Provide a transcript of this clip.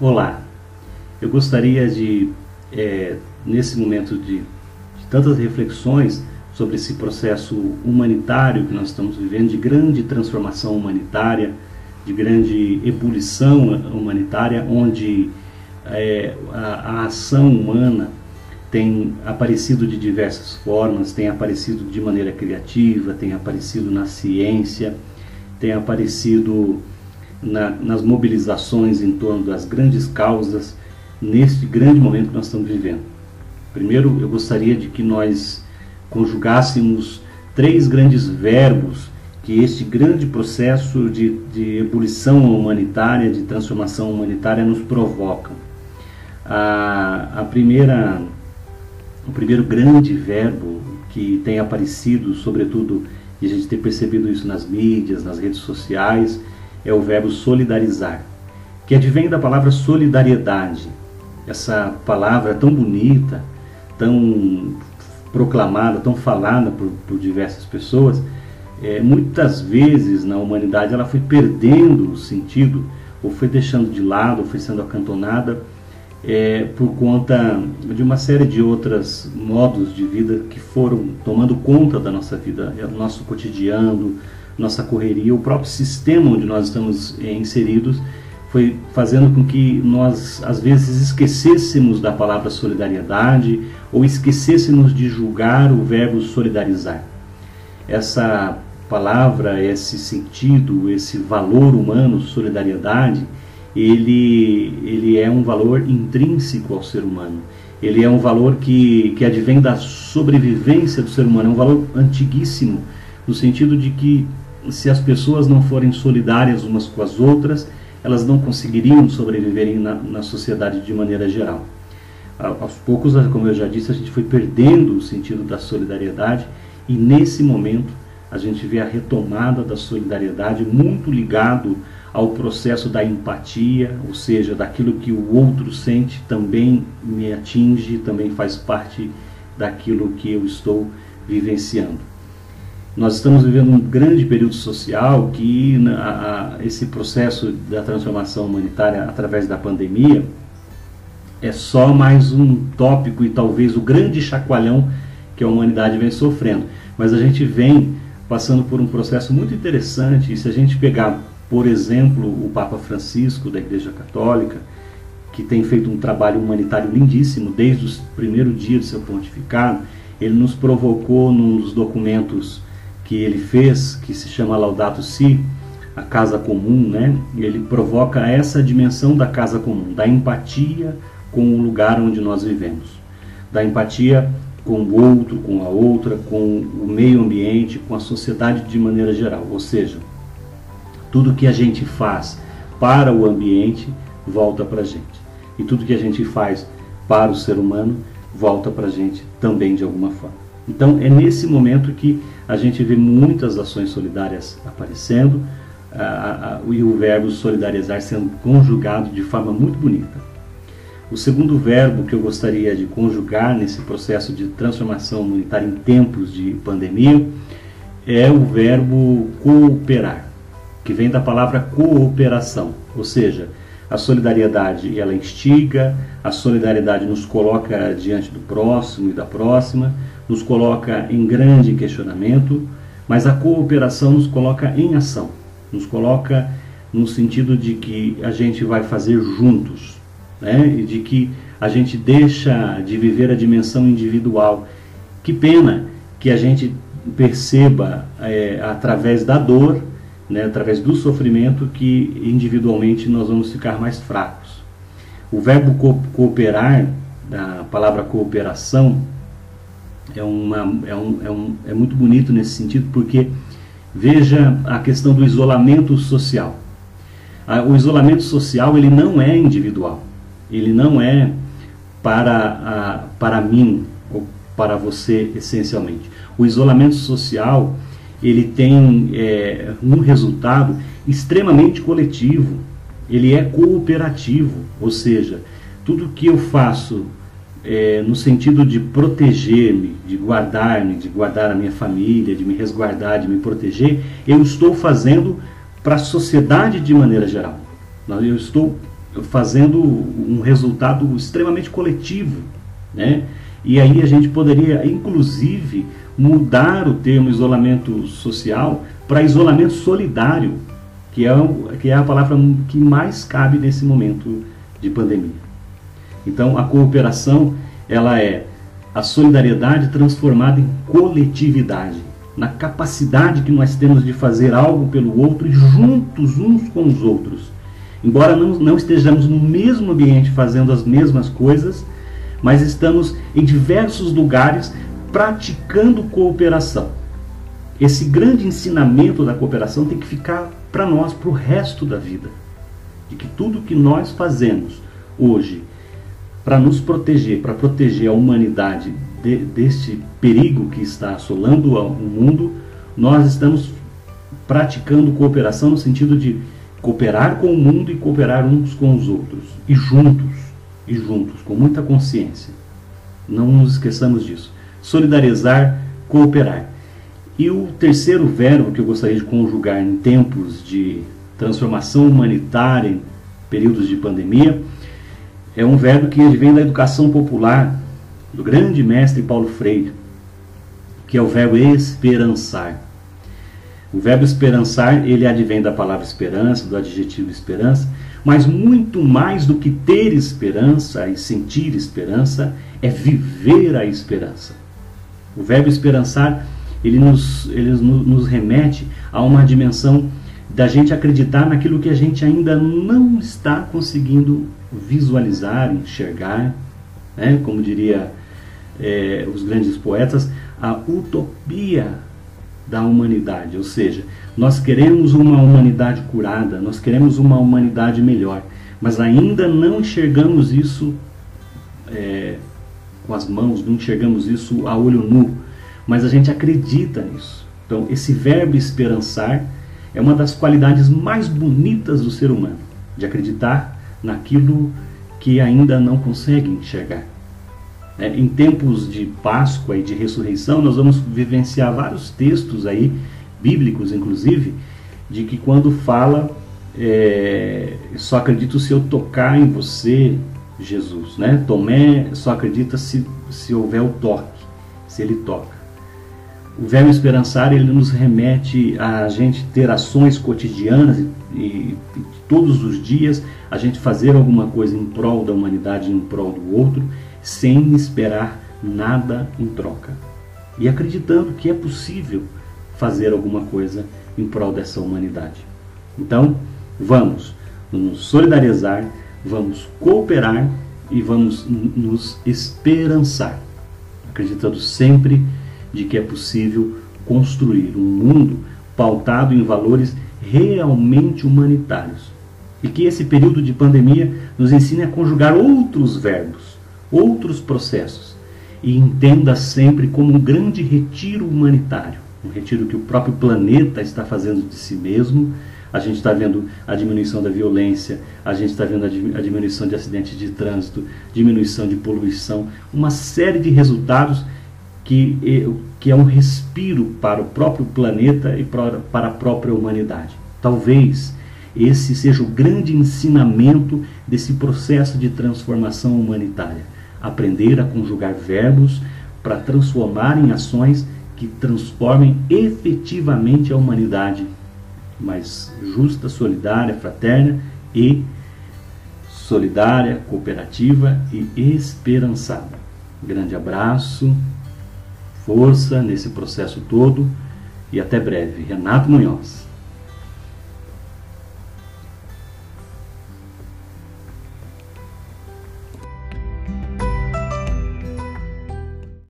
Olá, eu gostaria de, é, nesse momento de, de, tantas reflexões sobre esse processo humanitário que nós estamos vivendo, de grande transformação humanitária, de grande ebulição humanitária, onde é, a, a ação humana tem aparecido de diversas formas, tem aparecido de maneira criativa, tem aparecido na ciência, tem aparecido na, nas mobilizações em torno das grandes causas neste grande momento que nós estamos vivendo. Primeiro, eu gostaria de que nós conjugássemos três grandes verbos que este grande processo de, de ebulição humanitária, de transformação humanitária nos provocam. A, a primeira, o primeiro grande verbo que tem aparecido, sobretudo, e a gente tem percebido isso nas mídias, nas redes sociais, é o verbo solidarizar, que advém da palavra solidariedade. Essa palavra tão bonita, tão proclamada, tão falada por, por diversas pessoas, é, muitas vezes na humanidade ela foi perdendo o sentido, ou foi deixando de lado, ou foi sendo acantonada é, por conta de uma série de outros modos de vida que foram tomando conta da nossa vida, é, nosso cotidiano, nossa correria, o próprio sistema onde nós estamos é, inseridos foi fazendo com que nós às vezes esquecêssemos da palavra solidariedade ou esquecêssemos de julgar o verbo solidarizar. Essa palavra, esse sentido, esse valor humano, solidariedade, ele, ele é um valor intrínseco ao ser humano. Ele é um valor que, que advém da sobrevivência do ser humano, é um valor antiguíssimo, no sentido de que se as pessoas não forem solidárias umas com as outras, elas não conseguiriam sobreviver na, na sociedade de maneira geral. Aos poucos, como eu já disse, a gente foi perdendo o sentido da solidariedade e nesse momento a gente vê a retomada da solidariedade muito ligado ao processo da empatia, ou seja, daquilo que o outro sente também me atinge, também faz parte daquilo que eu estou vivenciando. Nós estamos vivendo um grande período social que a, a, esse processo da transformação humanitária através da pandemia é só mais um tópico e talvez o grande chacoalhão que a humanidade vem sofrendo. Mas a gente vem passando por um processo muito interessante e se a gente pegar por exemplo, o Papa Francisco da Igreja Católica, que tem feito um trabalho humanitário lindíssimo desde o primeiro dia do seu pontificado, ele nos provocou num dos documentos que ele fez, que se chama Laudato Si, a casa comum, né? Ele provoca essa dimensão da casa comum, da empatia com o lugar onde nós vivemos, da empatia com o outro, com a outra, com o meio ambiente, com a sociedade de maneira geral. Ou seja, tudo que a gente faz para o ambiente volta para a gente. E tudo que a gente faz para o ser humano volta para a gente também de alguma forma. Então é nesse momento que a gente vê muitas ações solidárias aparecendo e o verbo solidarizar sendo conjugado de forma muito bonita. O segundo verbo que eu gostaria de conjugar nesse processo de transformação humanitária em tempos de pandemia é o verbo cooperar que vem da palavra cooperação, ou seja, a solidariedade ela instiga, a solidariedade nos coloca diante do próximo e da próxima, nos coloca em grande questionamento, mas a cooperação nos coloca em ação, nos coloca no sentido de que a gente vai fazer juntos, né? e de que a gente deixa de viver a dimensão individual. Que pena que a gente perceba é, através da dor né, através do sofrimento, que individualmente nós vamos ficar mais fracos. O verbo co cooperar, a palavra cooperação, é, uma, é, um, é, um, é muito bonito nesse sentido, porque veja a questão do isolamento social. O isolamento social ele não é individual, ele não é para, a, para mim ou para você essencialmente. O isolamento social ele tem é, um resultado extremamente coletivo, ele é cooperativo, ou seja, tudo que eu faço é, no sentido de proteger-me, de guardar-me, de guardar a minha família, de me resguardar, de me proteger, eu estou fazendo para a sociedade de maneira geral. Eu estou fazendo um resultado extremamente coletivo, né? E aí a gente poderia, inclusive, mudar o termo isolamento social para isolamento solidário, que é, que é a palavra que mais cabe nesse momento de pandemia. Então, a cooperação ela é a solidariedade transformada em coletividade, na capacidade que nós temos de fazer algo pelo outro e juntos uns com os outros. Embora não, não estejamos no mesmo ambiente fazendo as mesmas coisas, mas estamos em diversos lugares praticando cooperação. Esse grande ensinamento da cooperação tem que ficar para nós, para o resto da vida. De que tudo que nós fazemos hoje para nos proteger, para proteger a humanidade de, deste perigo que está assolando o mundo, nós estamos praticando cooperação no sentido de cooperar com o mundo e cooperar uns com os outros, e juntos, e juntos, com muita consciência. Não nos esqueçamos disso. Solidarizar, cooperar. E o terceiro verbo que eu gostaria de conjugar em tempos de transformação humanitária, em períodos de pandemia, é um verbo que vem da educação popular do grande mestre Paulo Freire, que é o verbo esperançar. O verbo esperançar, ele advém da palavra esperança, do adjetivo esperança, mas muito mais do que ter esperança e sentir esperança, é viver a esperança. O verbo esperançar, ele nos, ele nos remete a uma dimensão da gente acreditar naquilo que a gente ainda não está conseguindo visualizar, enxergar, né? como diria é, os grandes poetas, a utopia da humanidade. Ou seja, nós queremos uma humanidade curada, nós queremos uma humanidade melhor, mas ainda não enxergamos isso é, com as mãos, não enxergamos isso a olho nu, mas a gente acredita nisso. Então, esse verbo esperançar é uma das qualidades mais bonitas do ser humano, de acreditar naquilo que ainda não consegue enxergar. É, em tempos de Páscoa e de ressurreição, nós vamos vivenciar vários textos aí, bíblicos inclusive, de que quando fala, é, só acredito se eu tocar em você, Jesus. Né? Tomé só acredita se, se houver o toque, se ele toca. O verbo esperançar ele nos remete a gente ter ações cotidianas e, e, e, todos os dias a gente fazer alguma coisa em prol da humanidade, em prol do outro, sem esperar nada em troca. E acreditando que é possível fazer alguma coisa em prol dessa humanidade. Então, vamos nos solidarizar, vamos cooperar e vamos nos esperançar, acreditando sempre de que é possível construir um mundo pautado em valores realmente humanitários. E que esse período de pandemia nos ensine a conjugar outros verbos, outros processos, e entenda sempre como um grande retiro humanitário, um retiro que o próprio planeta está fazendo de si mesmo. A gente está vendo a diminuição da violência, a gente está vendo a diminuição de acidentes de trânsito, diminuição de poluição, uma série de resultados que, que é um respiro para o próprio planeta e para a própria humanidade. Talvez esse seja o grande ensinamento desse processo de transformação humanitária. Aprender a conjugar verbos para transformar em ações que transformem efetivamente a humanidade mais justa, solidária, fraterna e solidária, cooperativa e esperançada. grande abraço força nesse processo todo e até breve. Renato Munhoz.